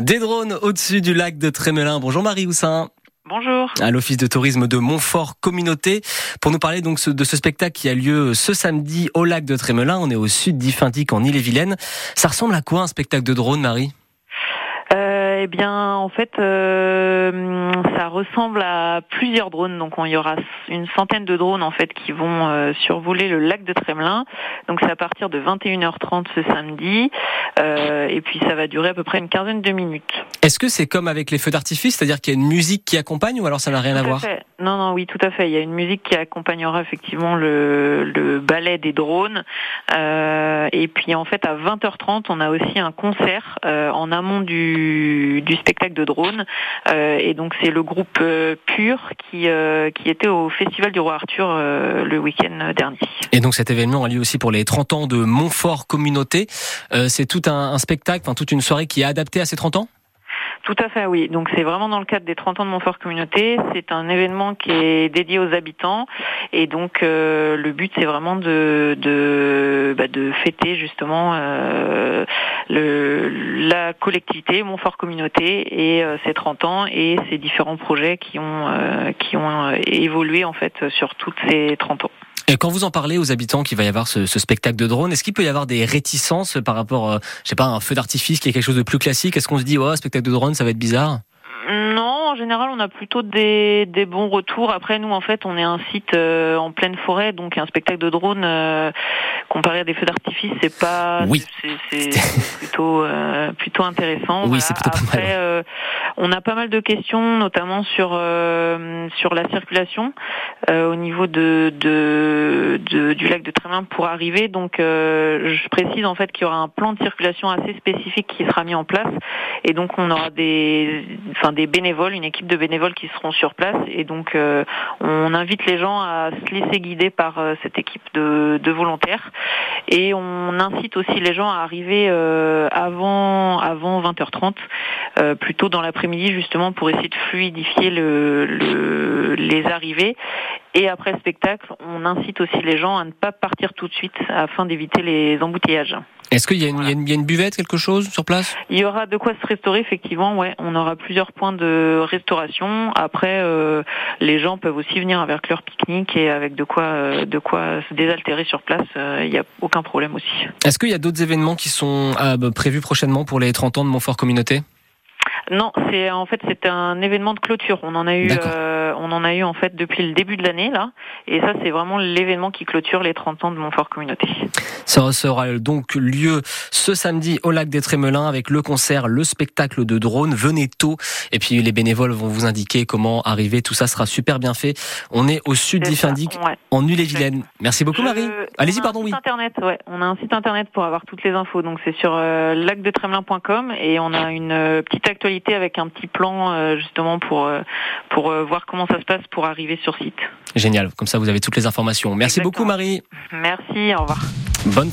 Des drones au-dessus du lac de Trémelin. Bonjour Marie Houssin. Bonjour. À l'office de tourisme de Montfort Communauté pour nous parler donc de ce spectacle qui a lieu ce samedi au lac de Trémelin. On est au sud d'Ifindic en Ille-et-Vilaine. Ça ressemble à quoi un spectacle de drone, Marie? euh, eh bien, en fait, euh, ça ressemble à plusieurs drones. Donc, il y aura une centaine de drones en fait qui vont euh, survoler le lac de Tremelin. Donc, c'est à partir de 21h30 ce samedi, et puis ça va durer à peu près une quinzaine de minutes. Est-ce que c'est comme avec les feux d'artifice, c'est-à-dire qu'il y a une musique qui accompagne, ou alors ça n'a rien à, voir? Non, non, oui, tout à fait. Il y a une musique qui accompagnera effectivement le, le ballet des drones. et puis, en fait, à 20h30, on a aussi un concert en amont du du, spectacle de drone. Euh, et donc c'est le groupe euh, Pur qui, euh, qui était au Festival du Roi Arthur le week-end dernier. Et donc cet événement a lieu aussi pour les 30 ans de Montfort Communauté. c'est tout un, un spectacle, enfin toute une soirée qui est adaptée à ces 30 ans? Tout à fait, oui. Donc c'est vraiment dans le cadre des 30 ans de Montfort Communauté. C'est un événement qui est dédié aux habitants et donc euh, le but c'est vraiment de bah, fêter justement euh, la collectivité Montfort Communauté et euh, ses 30 ans et ses différents projets qui ont qui ont évolué en fait sur toutes ces 30 ans. Et quand vous en parlez aux habitants qu'il va y avoir ce, ce spectacle de drone, est-ce qu'il peut y avoir des réticences par rapport, euh, je sais pas, à un feu d'artifice qui est quelque chose de plus classique? Est-ce qu'on se dit, oh, spectacle de drone, ça va être bizarre? Non, en général, on a plutôt des, des, bons retours. Après, nous, en fait, on est un site euh, en pleine forêt, donc un spectacle de drone euh, comparé à des feux d'artifice, c'est pas, oui. c'est plutôt euh, plutôt intéressant. Oui, c'est plutôt Après, mal. on a pas mal de questions, notamment sur sur la circulation au niveau de, de, de, du lac de Trémin pour arriver. Donc, je précise en fait qu'il y aura un plan de circulation assez spécifique qui sera mis en place, et donc on aura des, enfin des bénévoles, une équipe de bénévoles qui seront sur place. Et donc euh, on invite les gens à se laisser guider par euh, cette équipe de, de, volontaires. Et on incite aussi les gens à arriver euh, avant avant 20h30 plutôt dans l'après-midi justement pour essayer de fluidifier le, le, les arrivées et après le spectacle, on incite aussi les gens à ne pas partir tout de suite afin d'éviter les embouteillages. Est-ce qu'il y, y, y, a une buvette, quelque chose sur place? Il y aura de quoi se restaurer, effectivement. Ouais, on aura plusieurs points de restauration. Après, euh, les gens peuvent aussi venir avec leur pique-nique et avec de quoi, euh, de quoi se désaltérer sur place. Euh, il n'y a aucun problème aussi. Est-ce qu'il y a d'autres événements qui sont euh, prévus prochainement pour les 30 ans de Montfort Communauté? Non, c'est en fait c'est un événement de clôture. On en a eu, euh, on en a eu en fait depuis le début de l'année là, et ça c'est vraiment l'événement qui clôture les 30 ans de Montfort Communauté. Ça sera donc lieu ce samedi au lac des Trémelins avec le concert, le spectacle de drone. Venez tôt, et puis les bénévoles vont vous indiquer comment arriver. Tout ça sera super bien fait. On est au sud d'Ifindic, en Ille-et-Vilaine. Merci beaucoup Marie. Allez-y, pardon, oui. Internet, ouais. On a un site internet pour avoir toutes les infos. Donc c'est sur euh, lacdetremelin.com et on a une euh, petite actualité avec un petit plan euh, justement pour euh, pour voir comment ça se passe pour arriver sur site. Génial, comme ça vous avez toutes les informations. Merci beaucoup Marie. Merci, au revoir. Bonne